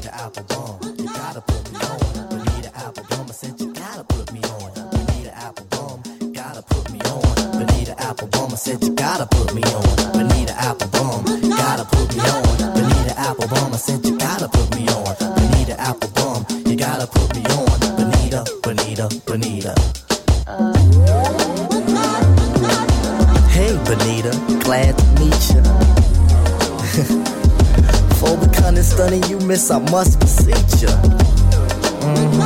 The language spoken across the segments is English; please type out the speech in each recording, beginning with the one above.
Bonita Applebum, uh, you gotta put me on. Bonita Applebum, I said you gotta put me on. Bonita Applebum, gotta put me on. Bonita Applebum, I said you gotta put me on. Bonita Applebum, gotta put me on. Bonita Applebum, I said you gotta put me on. Bonita Applebum, you gotta put me on. Bonita, Bonita, Bonita. Stunning you miss, I must beseech you. Mhm.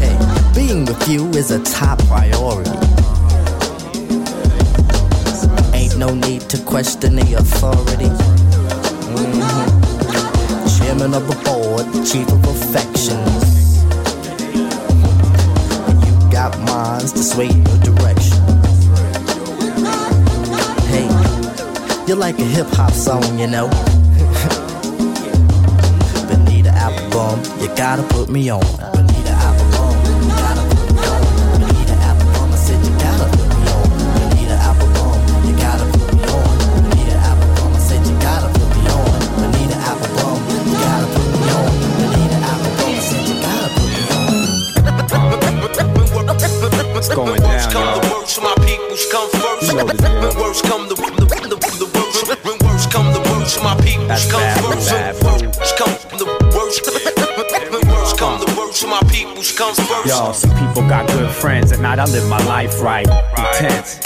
Hey, being with you is a top priority. Ain't no need to question the authority. Mhm. Chairman of the board, chief of affections. You got minds to sway your direction. Hey, you're like a hip hop song, you know. You gotta put me on. People got good friends. At night, I live my life right. Intense.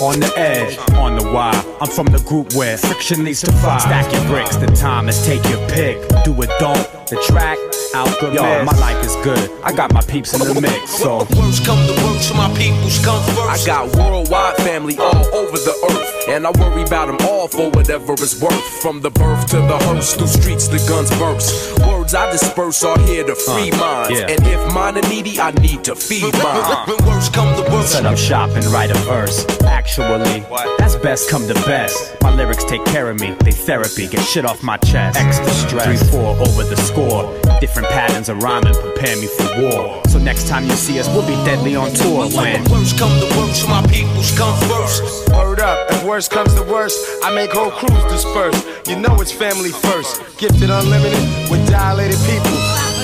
On the edge, on the wire. I'm from the group where friction leads to fire. Stack your bricks, the time is take your pick. Do it, don't. The track, out good Yo, my life is good. I got my peeps in the mix, so. Worst come the worst, my peoples come first. I got worldwide family all over the earth, and I worry about them all for whatever it's worth. From the birth to the hearse, through streets the guns burst. Words I disperse are here to free minds, yeah. and if mine are needy, I need to feed mine. When worst come the worst. Set up shop and write a verse. Actually, that's best come to best. My lyrics take care of me, they therapy, get shit off my chest. Extra stress, 3 4 over the score. Different patterns of rhyming prepare me for war. So next time you see us, we'll be deadly on tour when. When worst come the worst, my peoples come first. Word up, if worst comes to worst, I make whole crews disperse. You know it's family first. Gifted unlimited with dilated people.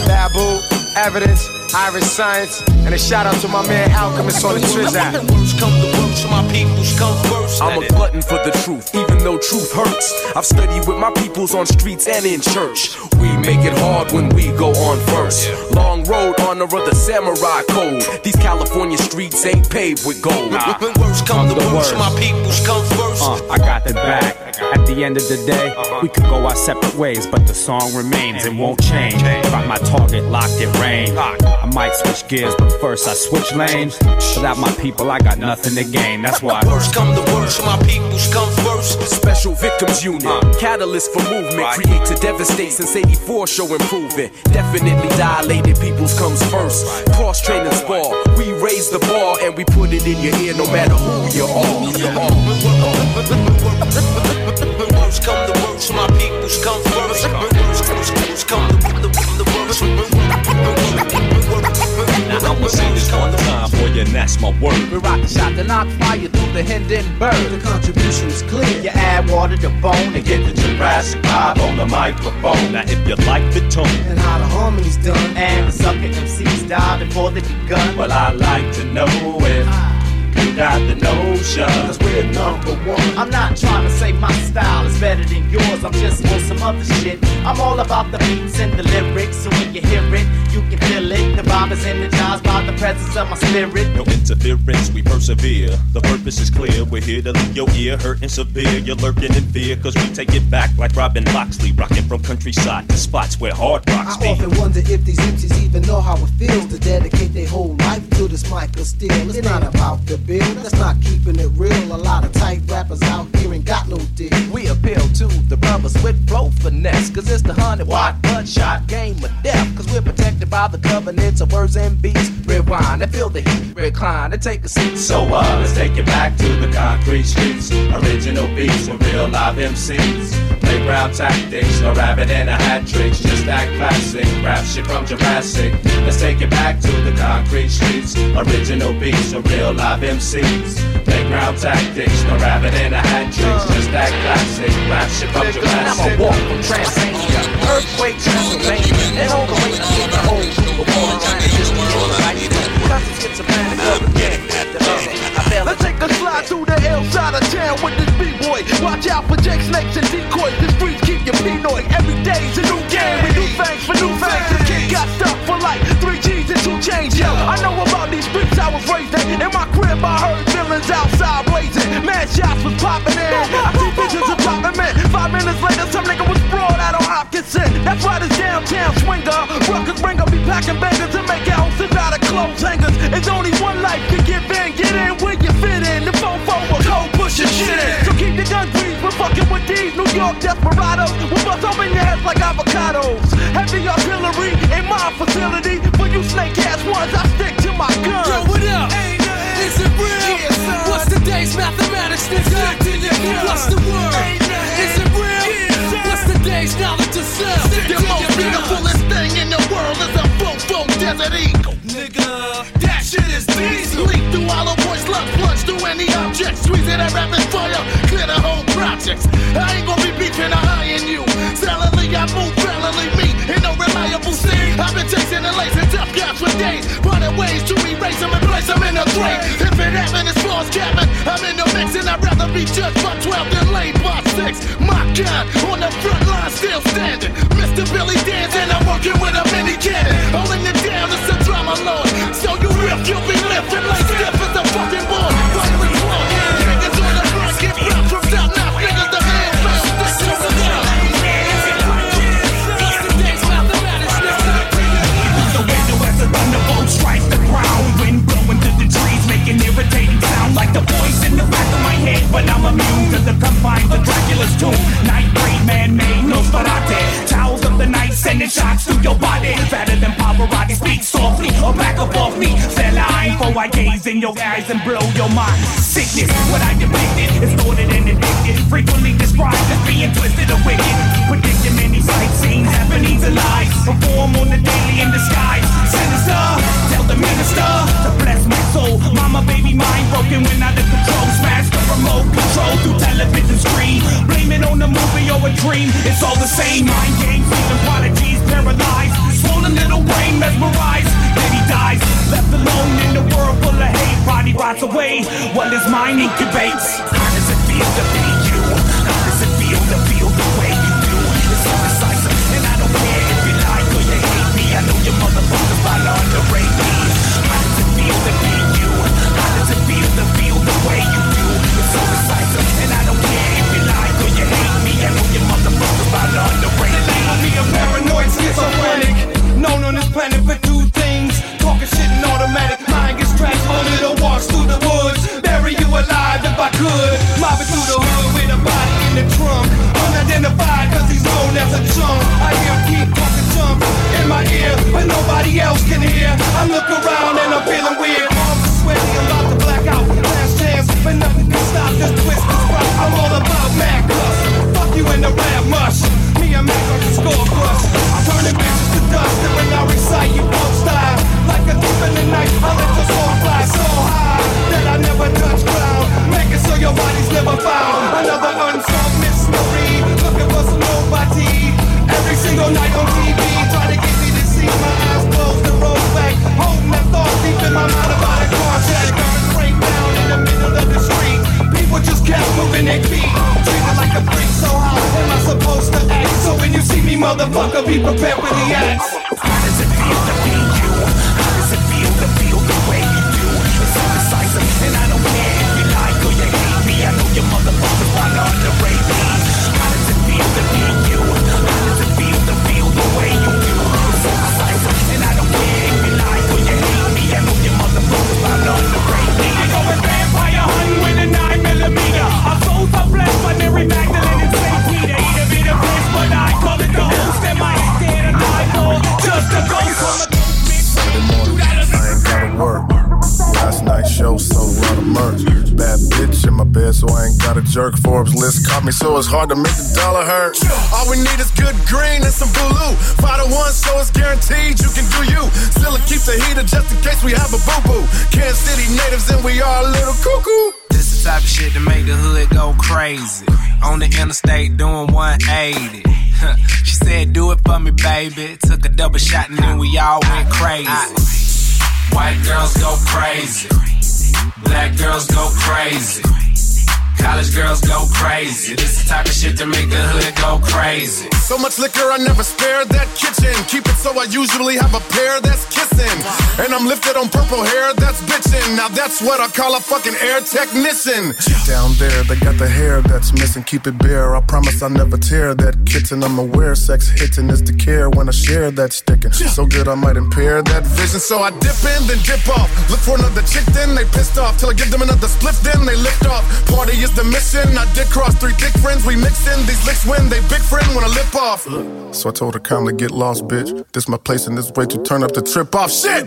Babu, evidence, Iriscience, and a shout out to my man Alchemist on the Triz app. When come the worst, my peoples come first. I'm a glutton for the truth, even though truth hurts. I've studied with my peoples on streets and in church. We make it hard when we go on first. Long road, honor of the samurai code. These California streets ain't paved with gold. When worst come the the worst, worst. my peoples come first. Uh, I got the back. At the end of the day, we could go our separate ways, but the song remains and won't change. Got my target locked in range. I might switch gears, but first I switch lanes. Without my people, I got nothing to gain. That's why. Worst come the worst, my peoples come first. Special Victims Unit, uh. catalyst for movement, create to devastate since 84 show improvement. Definitely Dilated Peoples comes first. Cross training spar, we raise the bar and we put it in your ear no matter who you are. Worst come the worst, my peoples come first. When worst, worst, worst come the, the, the worst. Now I'ma say this one time for you, and that's my word. We rock the shot to knock fire through the Hindenburg. The contribution is clear. You add water to bone and get Get the Jurassic vibe on the microphone. Now if you like the tone, And how the harmony's done. and the sucker MCs die before they begun. well I like to know if ah. You got the notion. Cause we're number one. I'm not trying to say my style is better than yours. I'm just on some other shit. I'm all about the beats and the lyrics. So when you hear it, you can feel it. The vibe is energized by the presence of my spirit. No interference, we persevere. The purpose is clear. We're here to leave your ear hurting severe. You're lurking in fear, cause we take it back like Robin Loxley, rocking from countryside to spots where hard rocks I be. often wonder if these MCs even know how it feels to dedicate their whole life to this mic of steel. It's not about the bill, that's not keeping it real. A lot of tight rappers out here ain't got no deal. We appeal to the brothers with flow finesse. Cause it's the hundred watt bloodshot game of death. Cause we're protected by the covenants of words and beats. Rewind and feel the heat, recline and take a seat. So uh, let's take it back to the concrete streets. Original beats with real live MCs. Playground tactics, no rabbit and a hat tricks. Just that classic rap shit from Jurassic. Let's take it back to the concrete streets streets. Original beats of real live MCs. Playground tactics, no rabbit in a hat tricks. Uh. Just that classic rap shit from Jurassic. I'm a walk from Transylvania, earthquake Transylvania, and all the way to the whole. We're born in China, just the right. Cause it's schizophrenic, I'm getting at the Let's take a slide through the L side of town with this B-boy. Watch out for Jake Snakes and decoys. The streets keep you pinoy. Every day's a new game with new things for new things. This kid got stuck for like three G's and two chains. Yo, I know about these streets I was raised in. In my crib, I heard villains outside blazing. Mad shots was popping in. I see bitches are popping in. Five minutes later, some nigga was sprawled out on Hopkinson. That's why this downtown swinger. Ruckers bringer be packing bangers and make houses out of clothes hangers. It's only one life to give in. Get in where you fit in. The fofo will cold pushing shit in. So keep the gun greased. We're fucking with these New York desperados. We bust open your heads like avocados. Heavy artillery in my facility. For you snake ass ones, I stick to my gun. Yo, what up? Is it real? What's the day's mathematics, nigga? What's the word? Is day's knowledge of self? The most beautifulest thing in the world is a fofo desert eagle. Nigga, that shit is diesel. Leap through hollow points, love plunge through any object. Squeeze it at rapid fire, clear the whole projects. I ain't gonna be beefing or eyeing you. Silently, I move valiantly, me in no reliable scene. I've been chasing and lacing tough guys for days. Running ways to erase them and place them in a grave. If it happened far as cabin, I'm in the mix and I'd rather be judged by 12 than laid by 6. My God, on the front still standing. For in your eyes and blow your mind. Sickness, what I depicted is thwarted and addicted. Frequently described as being twisted or wicked. Predicting many sight scenes, happenings and lies. Perform on the daily in disguise. Sinister, tell the minister to bless my soul. Mama, baby, mind broken when out of control. Smash the remote control through television screen. Blame it on the movie or a dream. It's all the same. Mind games, even prodigies, paralyzed. Swollen little brain mesmerized. Then he dies, left alone in the world full of hate. Body rots away while his mind incubates. How does it feel to be you? How does it feel to feel the way you do? It's so decisive, and I don't care if you like or you hate me. I know your motherfuckers to underrate me. How does it feel to be you? How does it feel to feel the way you do? It's so decisive, and I don't care if you like or you hate me. I know your motherfuckers to underrate me. Me a paranoid schizophrenic, known on this planet for two could. Mobbing through the hood with a body in the trunk, unidentified 'cause he's known as a chunk. I hear him keep talking jump in my ear, but nobody else can hear. I look around and I'm feeling weird. Arms are sweaty, about to black out. Last chance, but nothing can stop this twist, this. I'm all about mad cuss. Fuck you in the rap mush. Me and Mac on the score crush. Turning bitches to dust, and when I recite, you won't style. Like a thief in the night, I let your soul fly me, so it's hard to make the dollar hurt. All we need is good green and some blue. Five to one, so it's guaranteed you can do you. Still keep the heater just in case we have a boo boo. Kansas City natives and we are a little cuckoo. This the type of shit to make the hood go crazy. On the interstate doing 180. she said, Do it for me, baby. Took a double shot and then we all went crazy. White girls go crazy. Black girls go crazy. College girls go crazy. This the type of shit to make the hood go crazy. So much liquor, I never spare that kitchen. Keep it so I usually have a pair that's kissing. And I'm lifted on purple hair that's bitching. Now that's what I call a fucking air technician. Down there, they got the hair that's missing. Keep it bare. I promise I never tear that kitten. I'm aware sex hitting is the care when I share that sticking. So good I might impair that vision. So I dip in, then dip off. Look for another chick, then they pissed off. Till I give them another split, then they lift off. Party is the mission. I did cross three thick friends. We mixin' these licks when they big friend when I lip off. So I told her calmly, get lost, bitch. This my place and this way to turn up the trip off. Shit!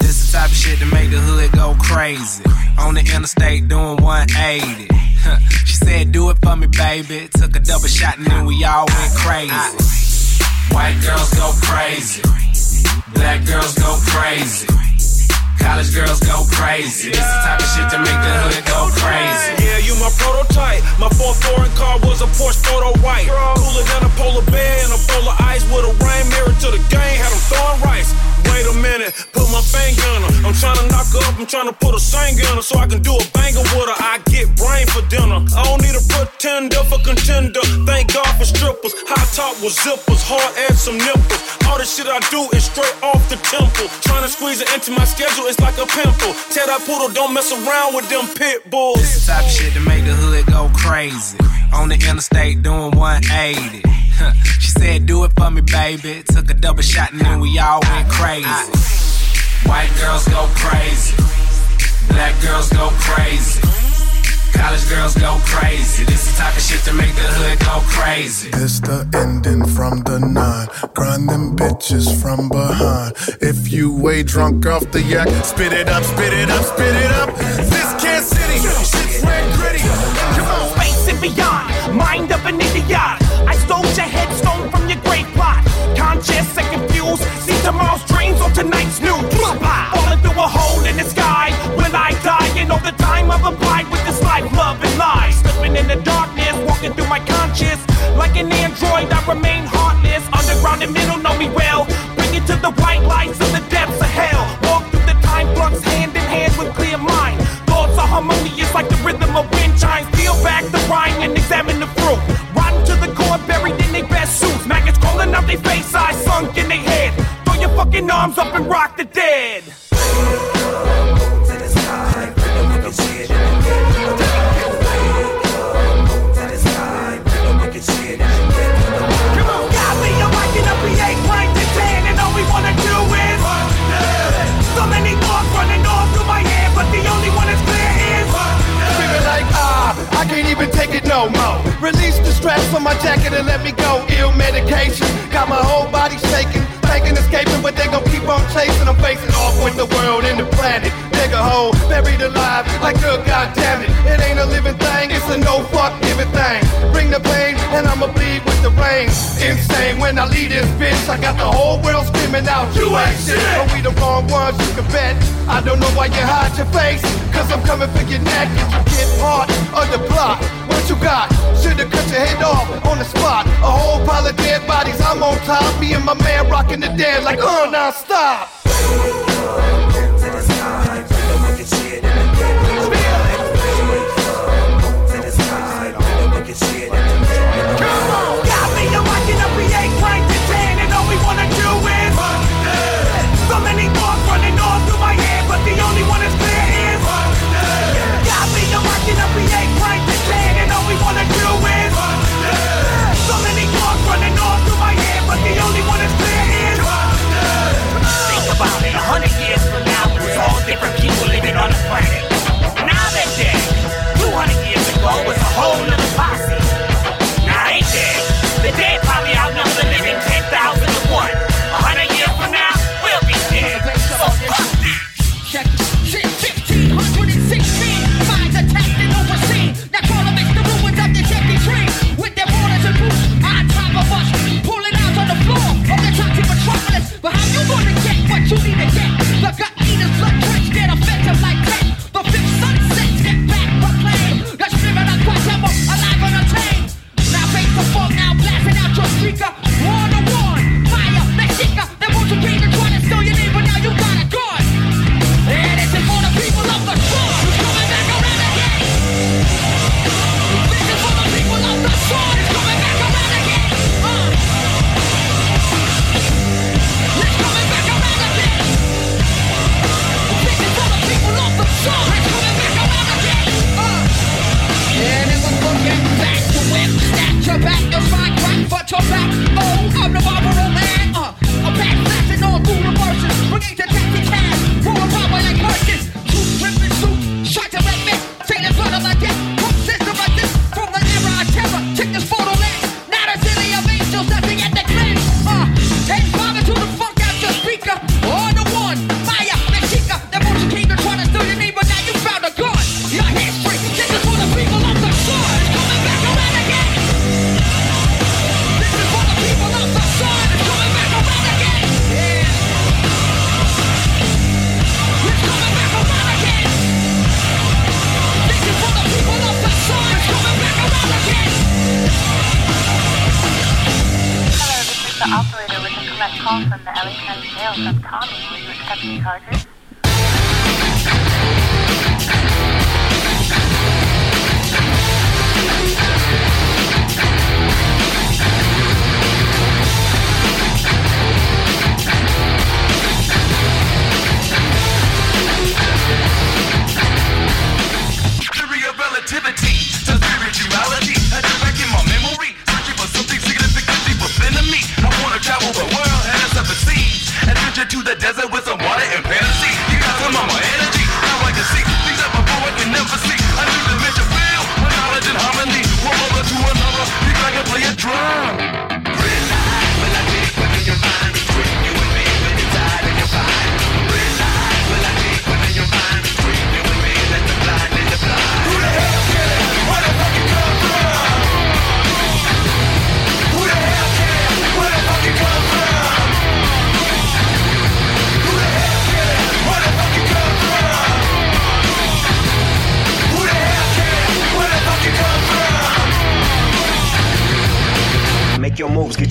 This the type of shit to make the hood go crazy. On the interstate doing 180. she said, do it for me, baby. Took a double shot and then we all went crazy. White girls go crazy. Black girls go crazy. College girls go crazy. This the type of shit to make the hood go crazy. Yeah, you my prototype. My fourth foreign car was a Porsche photo white. Cooler than a polar bear and a of ice with a rain mirror to the game. Had them throwing rice. Wait a minute, put my finger on her. I'm trying to knock her up, I'm trying to put a singer on her so I can do a banger with her. I get brain for dinner. I don't need a pretender for contender. Thank God for strippers. High top with zippers, hard ass some nipples. All the shit I do is straight off the temple. Trying to squeeze it into my schedule it's like a pimple. Tell that poodle don't mess around with them pit bulls. This type shit to make the hood go crazy. On the interstate doing 180. she said, do it for me, baby. Took a double shot and then we all went crazy. White girls go crazy. Black girls go crazy. College girls go crazy. This the type of shit to make the hood go crazy. This the ending from the nine. Grind them bitches from behind. If you way drunk off the yak, spit it up, spit it up, spit it up. This Kansas City, shit's red gritty. And beyond, mind of an idiot. I stole your headstone from your grave plot. Conscious and confused, see tomorrow's dreams or tonight's news. Falling through a hole in the sky. Will I die? And all the time I've applied with this life, love, and lies. Slipping in the darkness, walking through my conscience. Like an android, I remain heartless. Underground and middle know me well. Bring it to the white lights harmonious like the rhythm of wind chimes. Peel back the rind and examine the fruit. Rotten to the core, buried in their best suits. Maggots crawling out their face, eyes sunk in their head. Throw your fucking arms up and rock the dead. Alive, like good goddamn it. It ain't a living thing, it's a no fuck giving thing. Bring the pain, and I'ma bleed with the rain. Insane when I leave this bitch, I got the whole world screaming out, you ain't shit. But we the wrong ones, you can bet. I don't know why you hide your face, cause I'm coming for your neck. If you get part of the plot, what you got? Should've cut your head off on the spot. A whole pile of dead bodies, I'm on top. Me and my man rocking the dead like, uh, now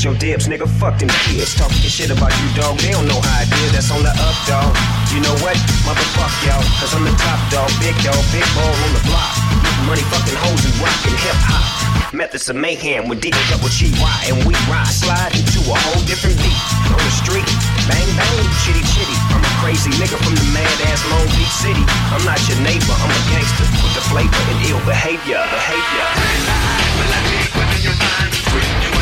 your dips, nigga. Fuck them kids. Talking shit about you, dog. They don't know how I did. That's on the up, dog. You know what? Motherfuck y'all. Cause I'm the top dog, big dog, big ball on the block. Money fucking hoes and rockin' hip hop. Methods of mayhem with DJ Double G Y and we ride. Slide into a whole different beat. On the street, bang bang, chitty chitty. I'm a crazy nigga from the mad ass Long Beach City. I'm not your neighbor, I'm a gangster with the flavor and ill behavior. Behavior. Realize, will I be within your mind?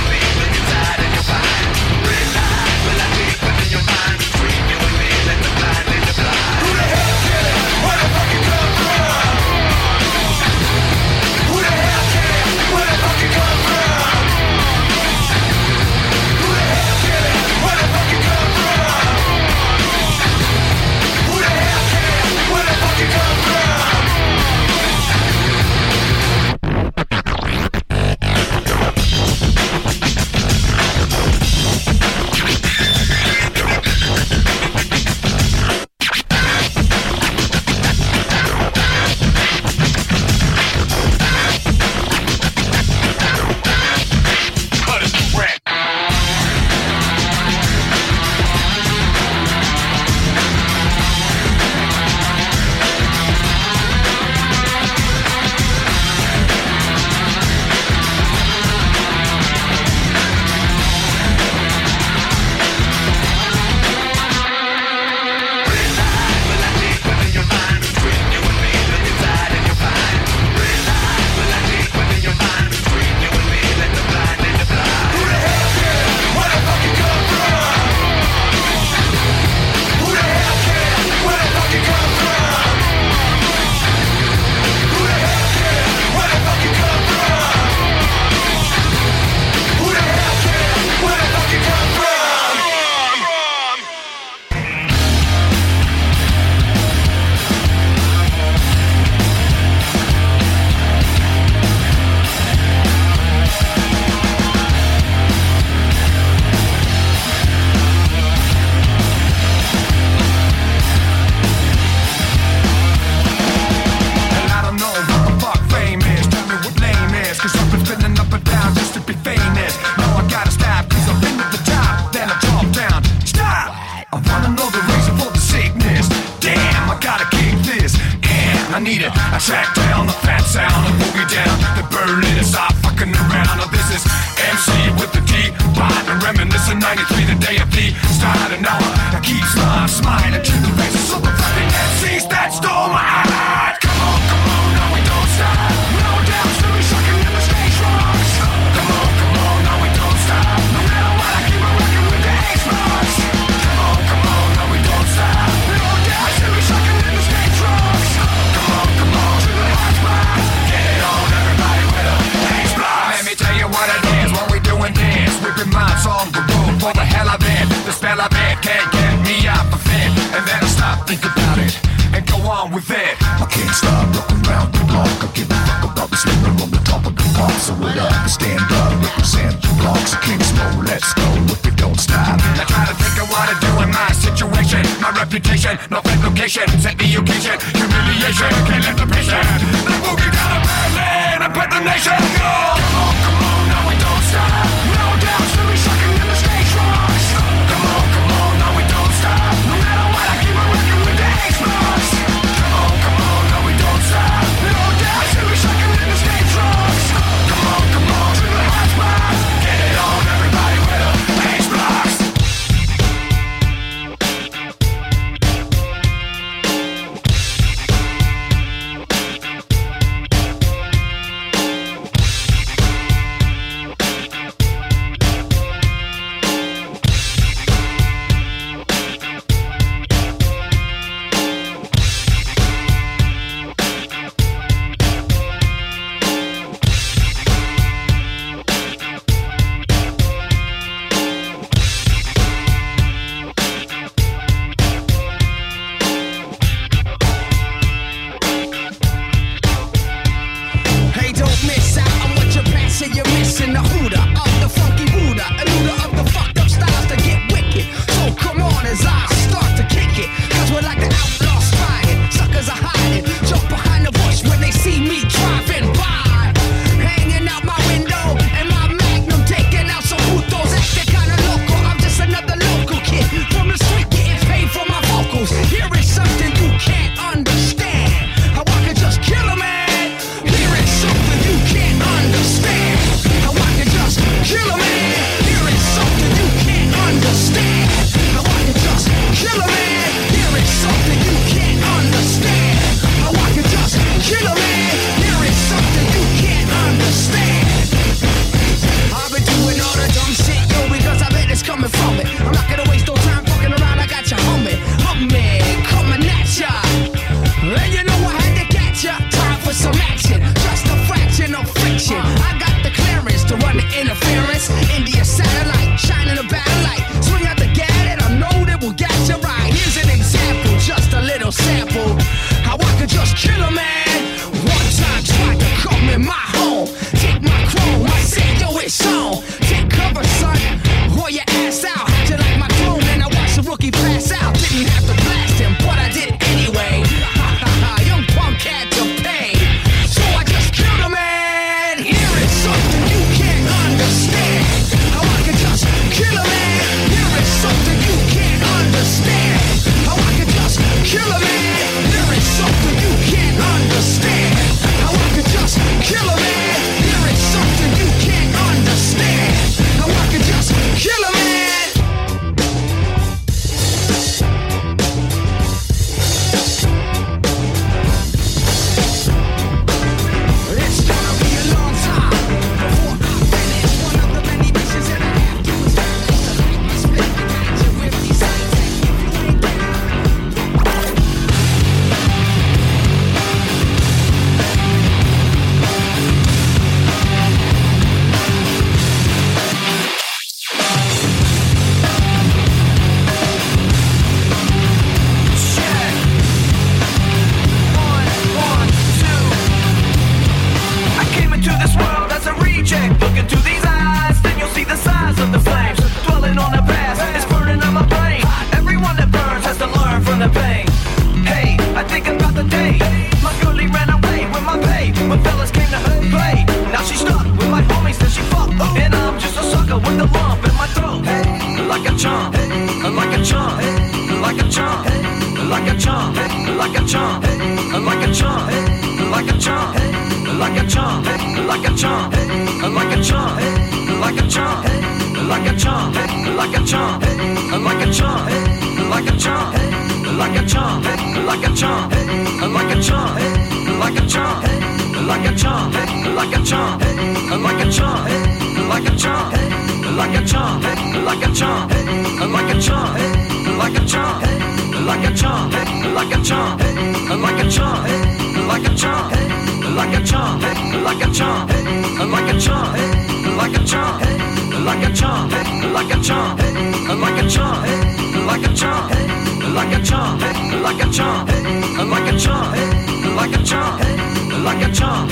like a chump,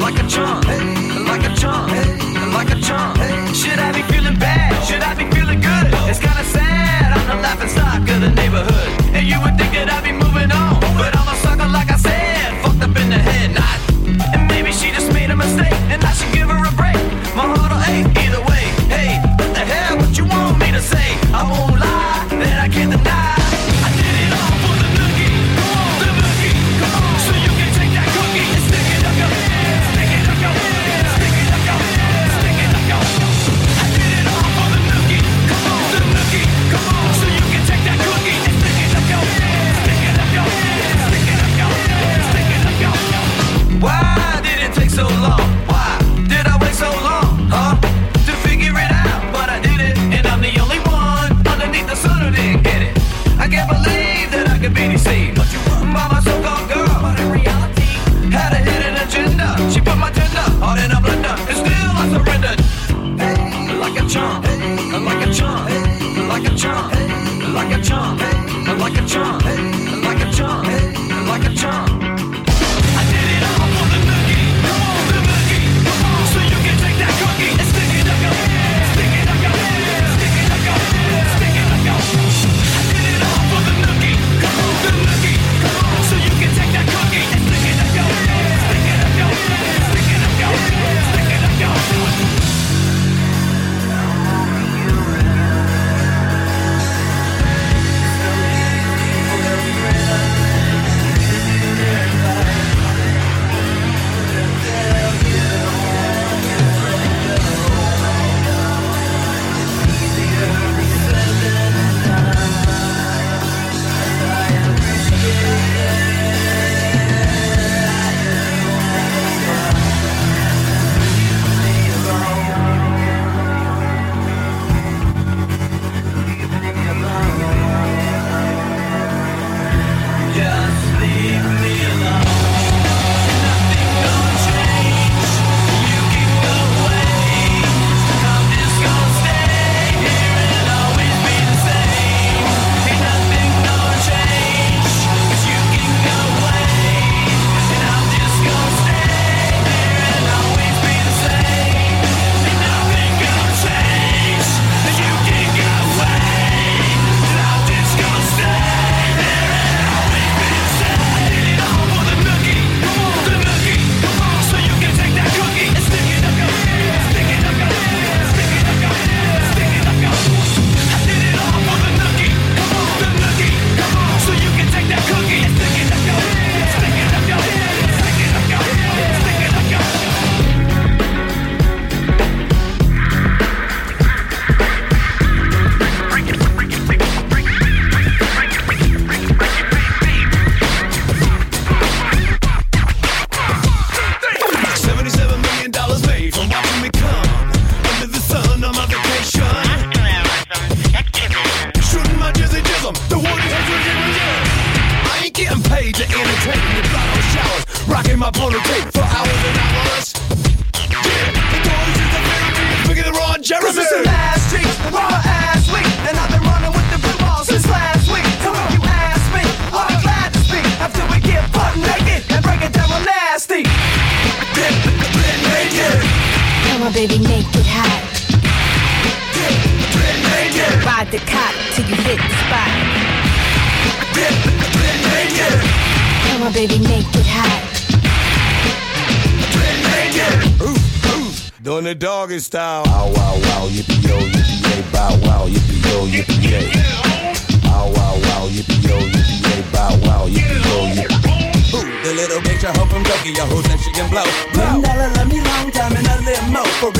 like a chump, like a chump, like a chump. Should I be feeling bad? Should I be feeling good? It's kinda sad. I'm the laughing stock of the neighborhood, and you would think that I'd be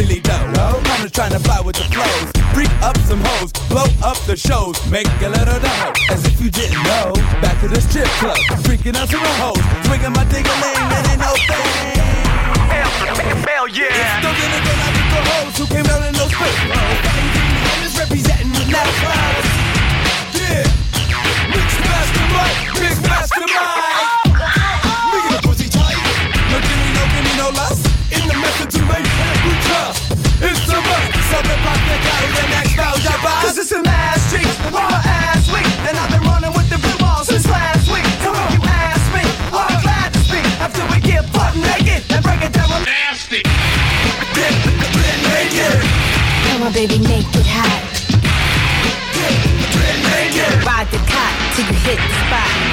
really dough. I'm just trying to fly with the flows. Freak up some hoes, blow up the shows, make a little dough. As if you didn't know. Back to the strip club, freaking out some hoes, swinging my a ling, and ain't no thing. Hell yeah. It's still gonna go out to the hoes who came out in those spit flows. I'm just representing with loud clouds. Yeah. Mix mastermind, big mastermind. Nigga, the pussy tight. No gimme, no gimme, no lust. In the method to make must. Something pop that guy the next bounce I. Cause it's a mad street, raw ass week. And I've been running with the blue balls since last week. Come on, you ask me, well, I'm glad to speak. After we get butt naked and break it down real nasty. Come on, baby, make it hot. Ride the cot till you hit the spot.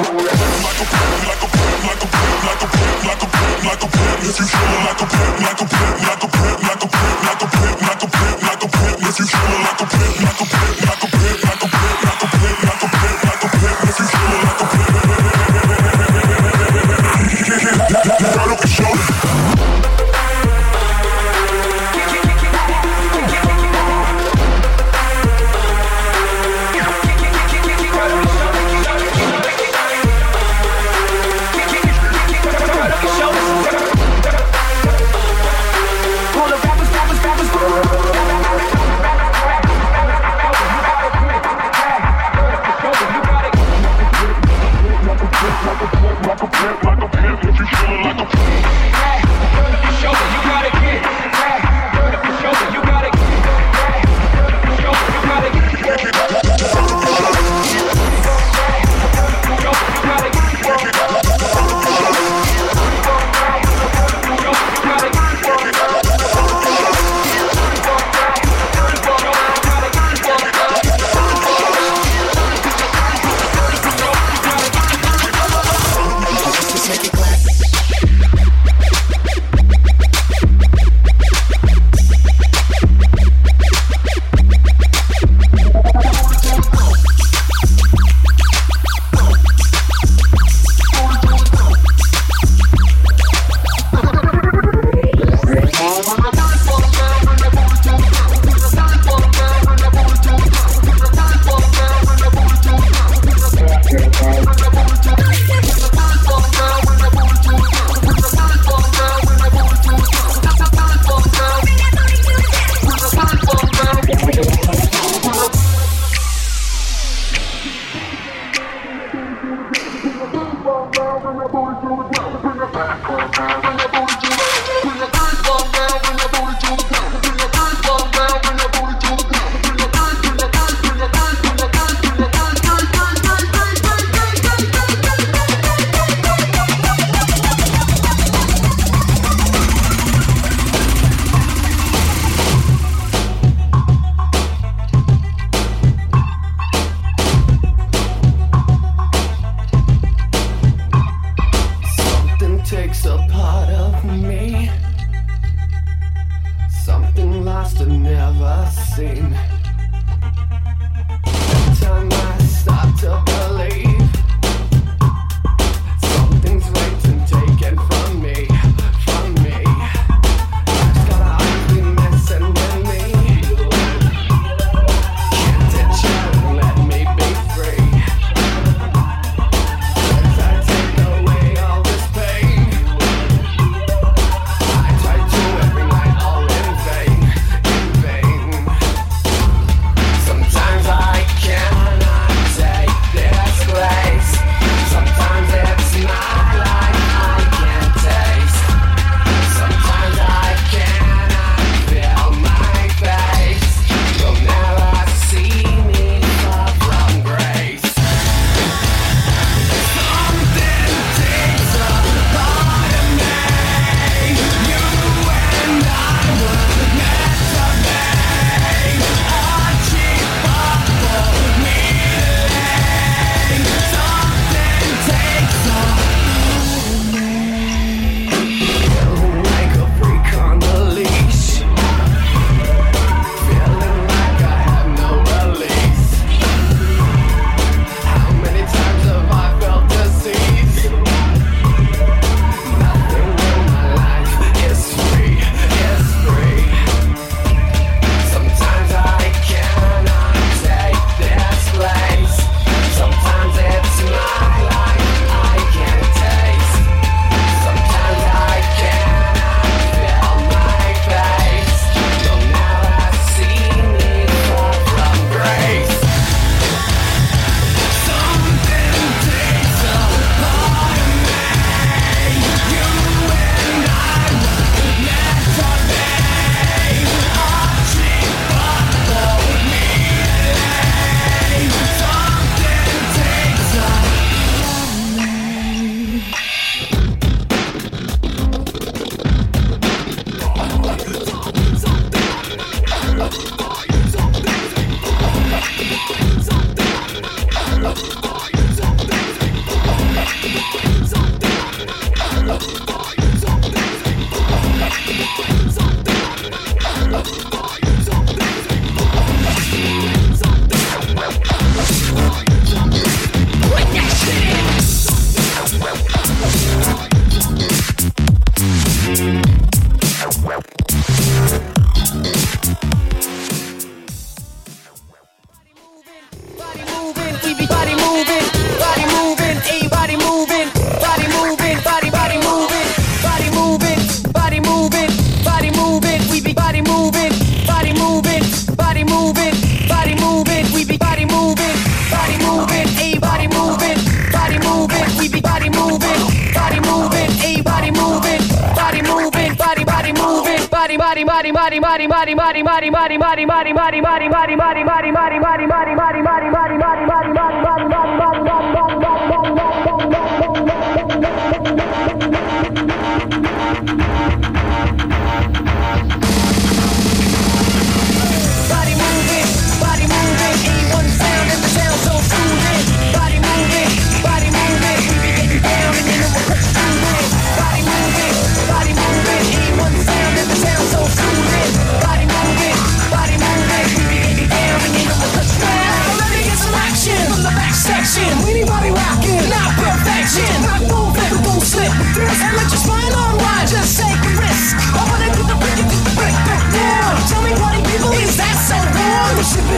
Michael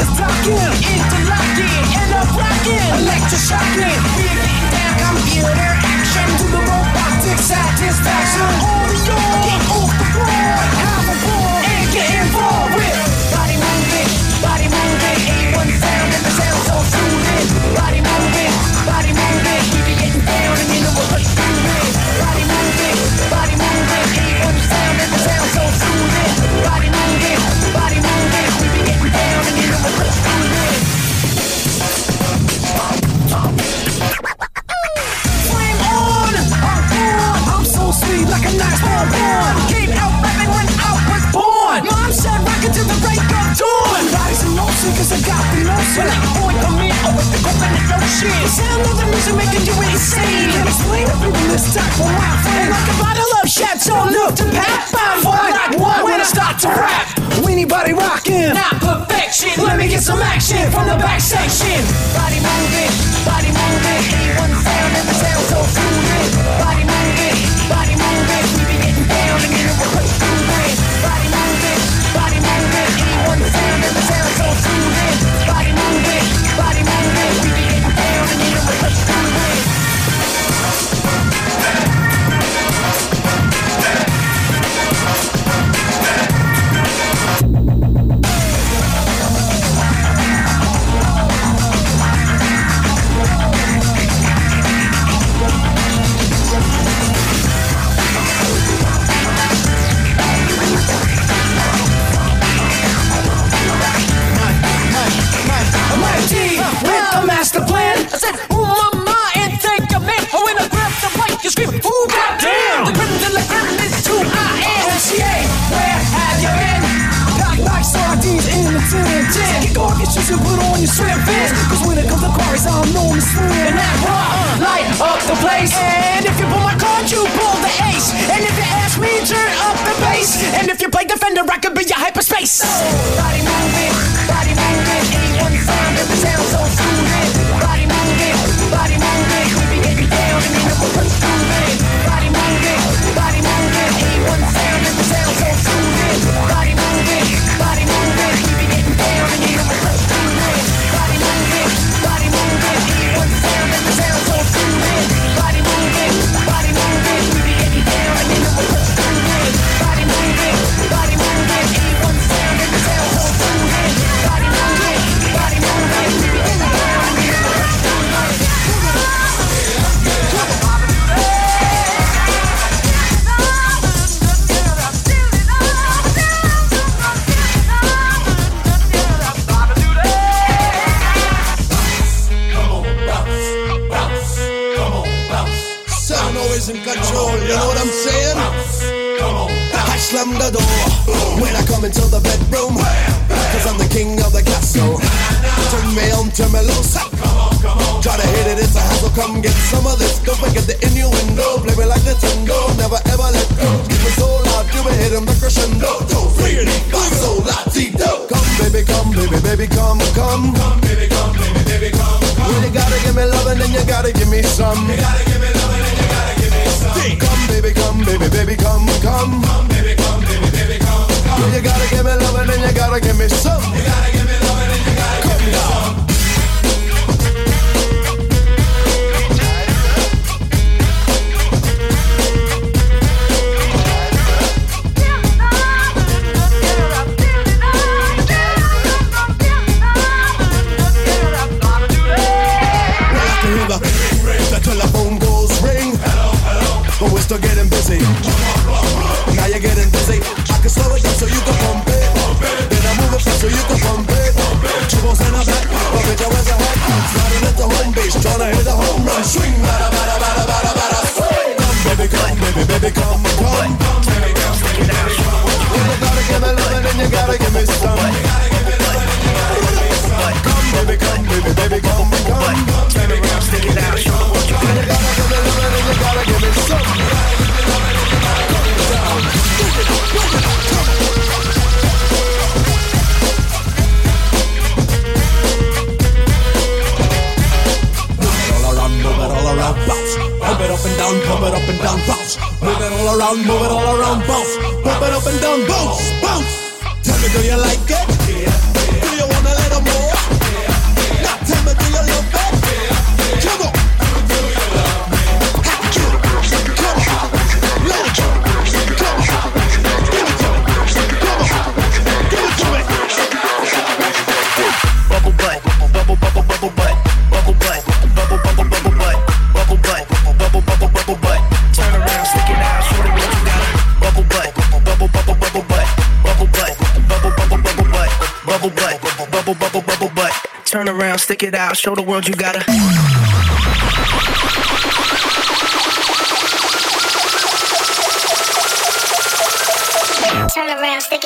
is blocking, interlocking, and I'm rocking, electroshocking. We're getting down, computer action, doable optics, satisfaction. When I point on I to go the flow shit. Sound of the music making you insane. Can't explain this like a bottle of Chateau to like one when I start to rap. Weenie body not perfection. Let me get some action from the back section. Body moving, body moving. One sound, the sound so fluid. Body moving. In the tin tin. Kick off your shoes and put on your fins. Cause when it comes to quarries, I'm known to swim. And that rock, light up the place. And if you pull my card, you pull the ace. And if you ask me, turn up the bass. And if you play defender, I could be your hyperspace. Body moving, body moving. The door when I come into the bedroom. Cause I'm the king of the castle. Turn me on, turn me loose. Try to hit it, it's a hassle. Come get some of this. Don't forget the innuendo. Play me like the tango. Never ever let go. Keep it so loud, you be hitting the crescendo. Don't Really, so latido. Come, baby, come, baby, baby, come, come. Come, baby, come, baby, baby, come, come. You gotta give me love and then you gotta give me some. You gotta give me love and then you gotta give me some. Come, baby, come, baby, baby, come, come. Come, You gotta give me love and then you gotta give me some. You gotta give me love and you gotta give me some. Well, I can hear the, the telephone goes ring. Hello, hello. But we're still getting busy. Now you're getting dizzy. I can slow it down so you can pump it. Then I move it fast so you can pump it. Triples in the back, but bitch, I was ahead. Sliding at the home base, trying to hit a home run. Swing, bada, bada, bada, bada, bada. Come, baby, come, baby, baby, come, come. Come, baby, come, it out. You gotta give me love and you gotta give me some. Come, baby, come, baby, baby, come, come. Come, baby, come, stick it out. You gotta give me you gotta give me some. all around, move it all around, bounce. Pump it up and down, pump it up and down, bounce. Move it all around, move it all around, bounce. Pump it up and down, bounce, bounce. Tell me, do you like it? Stick it out, show the world you got it. Turn around, stick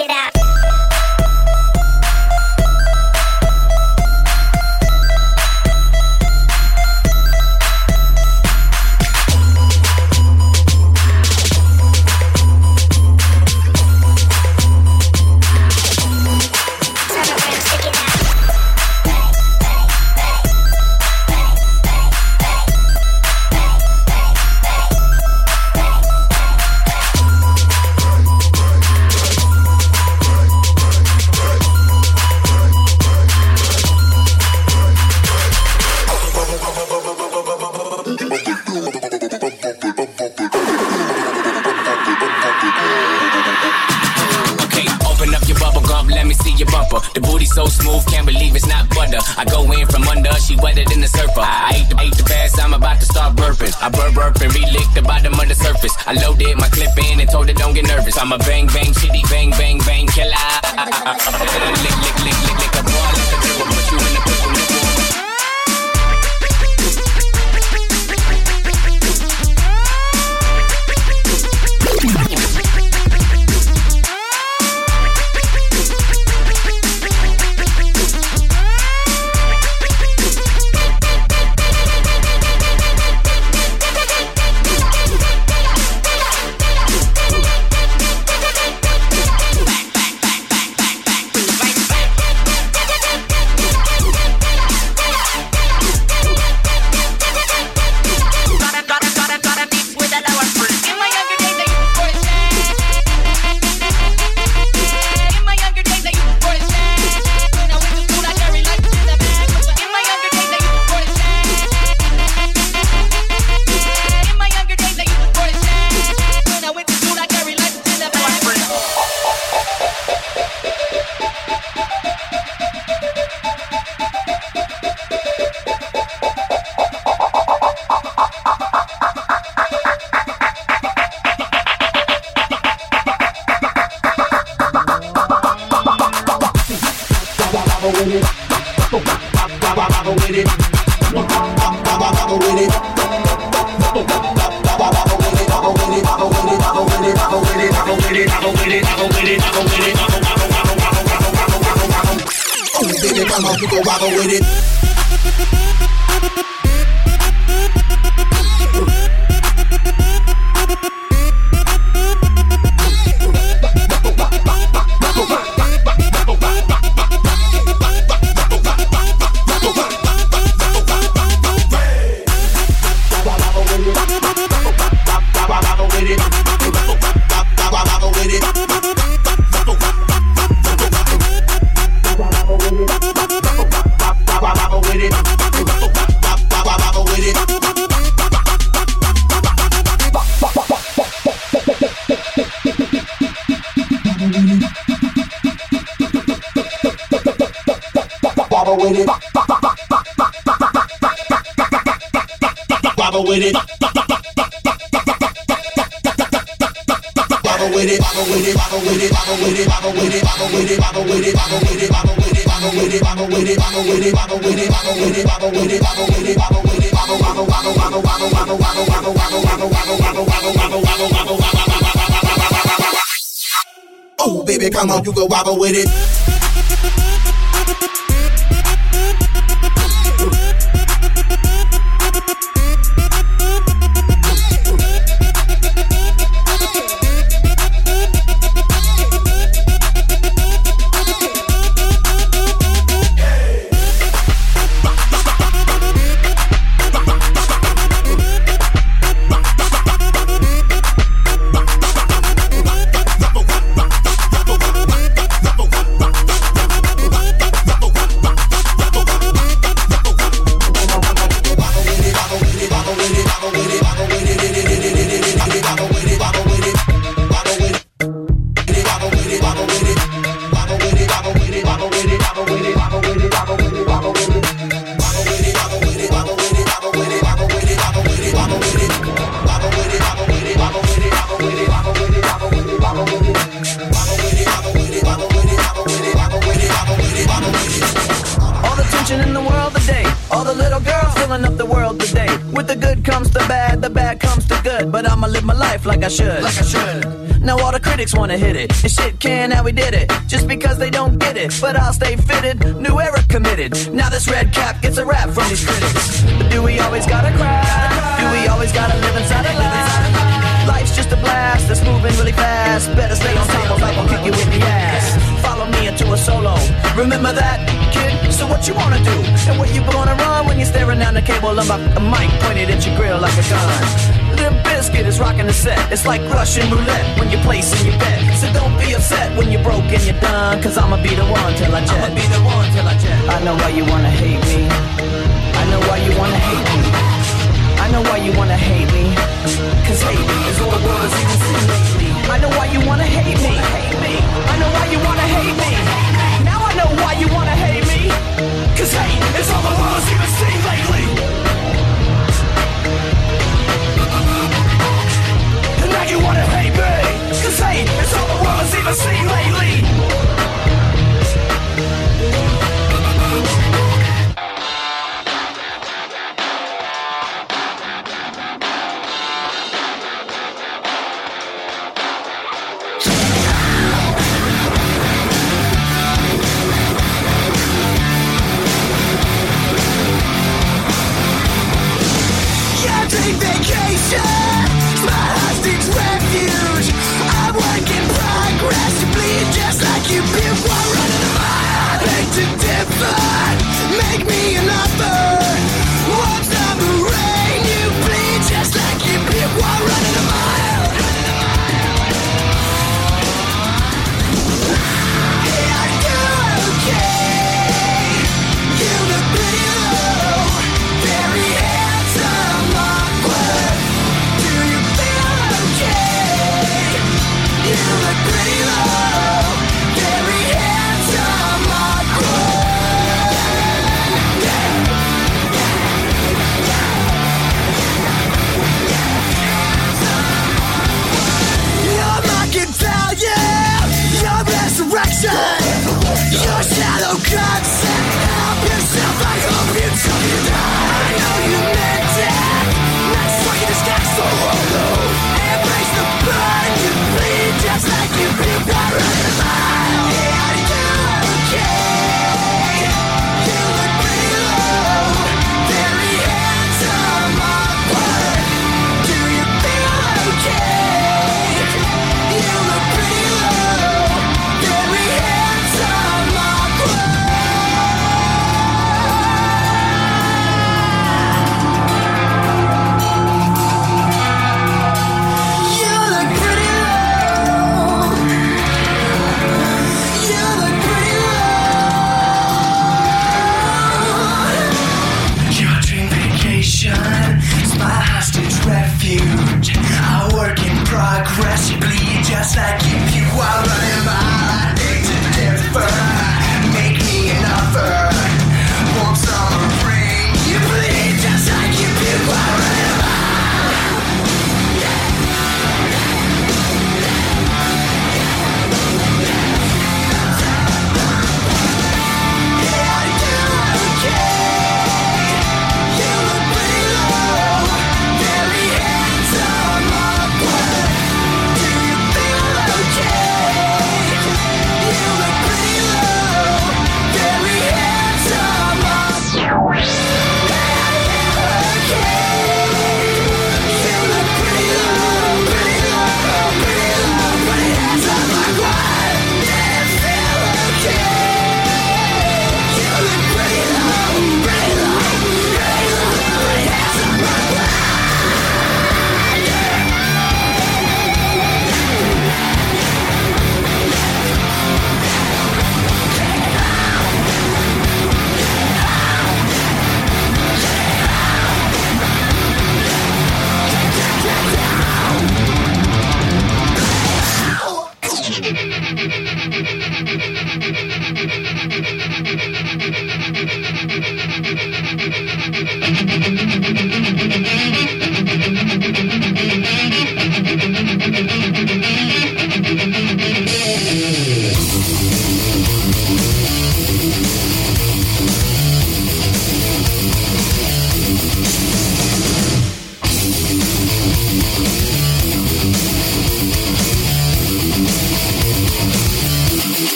I go in from under, she wetter than the surfer. I ate the, ate the pass, I'm about to start burping. I burp, burp, and re-lick the bottom of the surface. I loaded my clip in and told her don't get nervous. I'm a bang, bang, shitty, bang, bang, bang, killer. lick, lick, lick, lick, lick, a ball wobble with it. Bad good. But I'ma live my life like I should. Like I should. Now all the critics wanna hit it. And shit can how we did it. Just because they don't get it. But I'll stay fitted. New era committed. Now this red cap gets a rap from these critics. But do we always gotta cry? Do we always gotta live inside a lie? Life's just a blast that's moving really fast. Better stay on top of life, I'll kick you in the ass. Follow me into a solo. Remember that, kid? So what you wanna do? And what you gonna run when you're staring down the cable of my a mic pointed at your grill like a gun? Limp Bizkit is rocking the set. It's like Russian roulette when you're placing your bet. So don't be upset when you're broke and you're done. Cause I'ma be the one till I jet. I'ma be the one till I jet. I know why you wanna hate me. I know why you wanna hate me. I know why you wanna hate me. Cause hate me is all the words you can see lately. I know why you wanna hate me. I know why you wanna hate me. Now I know why you wanna hate me. Cause hate is all the words you can lately. you wanna hate me? Cause hate it's all the world has even seen lately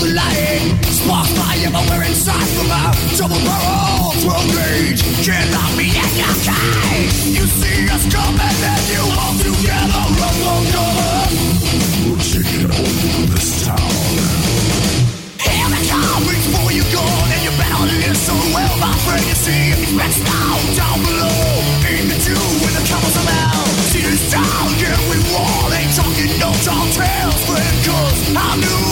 flame Sparks fire, but we're inside from a double barrel through me Cannot your entertained You see us coming and you all together rumble cover We're taking over this town. Here they come, reach for you gone And you better listen. Well, my friend You see, it's best down below. In the dew with the covers of hell See this town, yeah we war Ain't talking no tall tales, friend, cause I knew